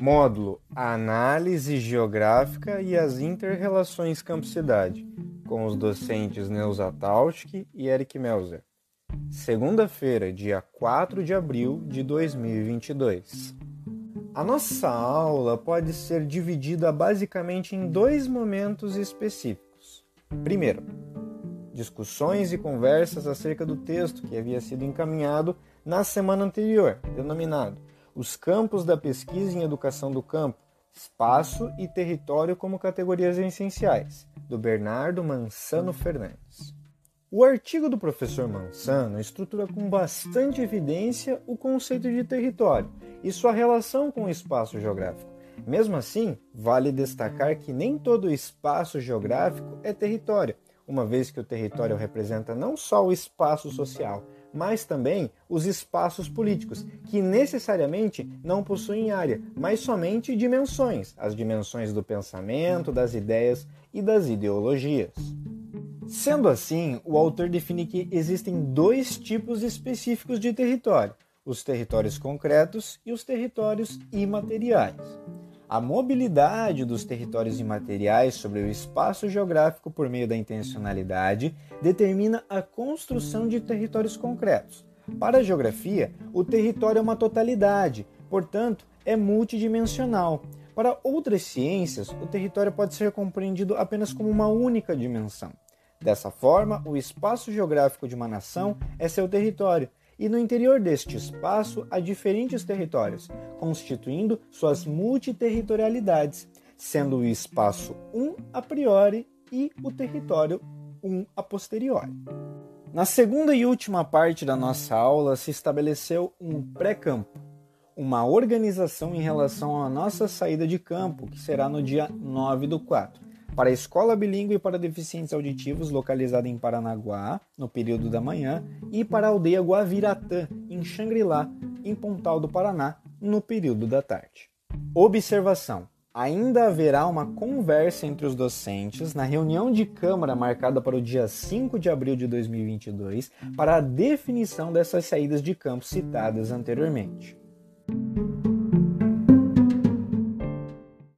Módulo Análise Geográfica e as Interrelações Campo-Cidade, com os docentes Neuza Tauschke e Eric Melzer. Segunda-feira, dia 4 de abril de 2022. A nossa aula pode ser dividida basicamente em dois momentos específicos. Primeiro, discussões e conversas acerca do texto que havia sido encaminhado na semana anterior, denominado Os Campos da Pesquisa em Educação do Campo, Espaço e Território como Categorias Essenciais, do Bernardo Mansano Fernandes. O artigo do professor Mansano estrutura com bastante evidência o conceito de território e sua relação com o espaço geográfico. Mesmo assim, vale destacar que nem todo espaço geográfico é território, uma vez que o território representa não só o espaço social, mas também os espaços políticos, que necessariamente não possuem área, mas somente dimensões, as dimensões do pensamento, das ideias e das ideologias. Sendo assim, o autor define que existem dois tipos específicos de território: os territórios concretos e os territórios imateriais. A mobilidade dos territórios imateriais sobre o espaço geográfico por meio da intencionalidade determina a construção de territórios concretos. Para a geografia, o território é uma totalidade, portanto, é multidimensional. Para outras ciências, o território pode ser compreendido apenas como uma única dimensão. Dessa forma, o espaço geográfico de uma nação é seu território, e no interior deste espaço há diferentes territórios, constituindo suas multiterritorialidades, sendo o espaço um a priori e o território um a posteriori. Na segunda e última parte da nossa aula se estabeleceu um pré-campo, uma organização em relação à nossa saída de campo, que será no dia 9 do 4 para a Escola Bilingue para Deficientes Auditivos, localizada em Paranaguá, no período da manhã, e para a aldeia Guaviratã, em Xangri-Lá, em Pontal do Paraná, no período da tarde. Observação: ainda haverá uma conversa entre os docentes na reunião de Câmara marcada para o dia 5 de abril de 2022 para a definição dessas saídas de campo citadas anteriormente.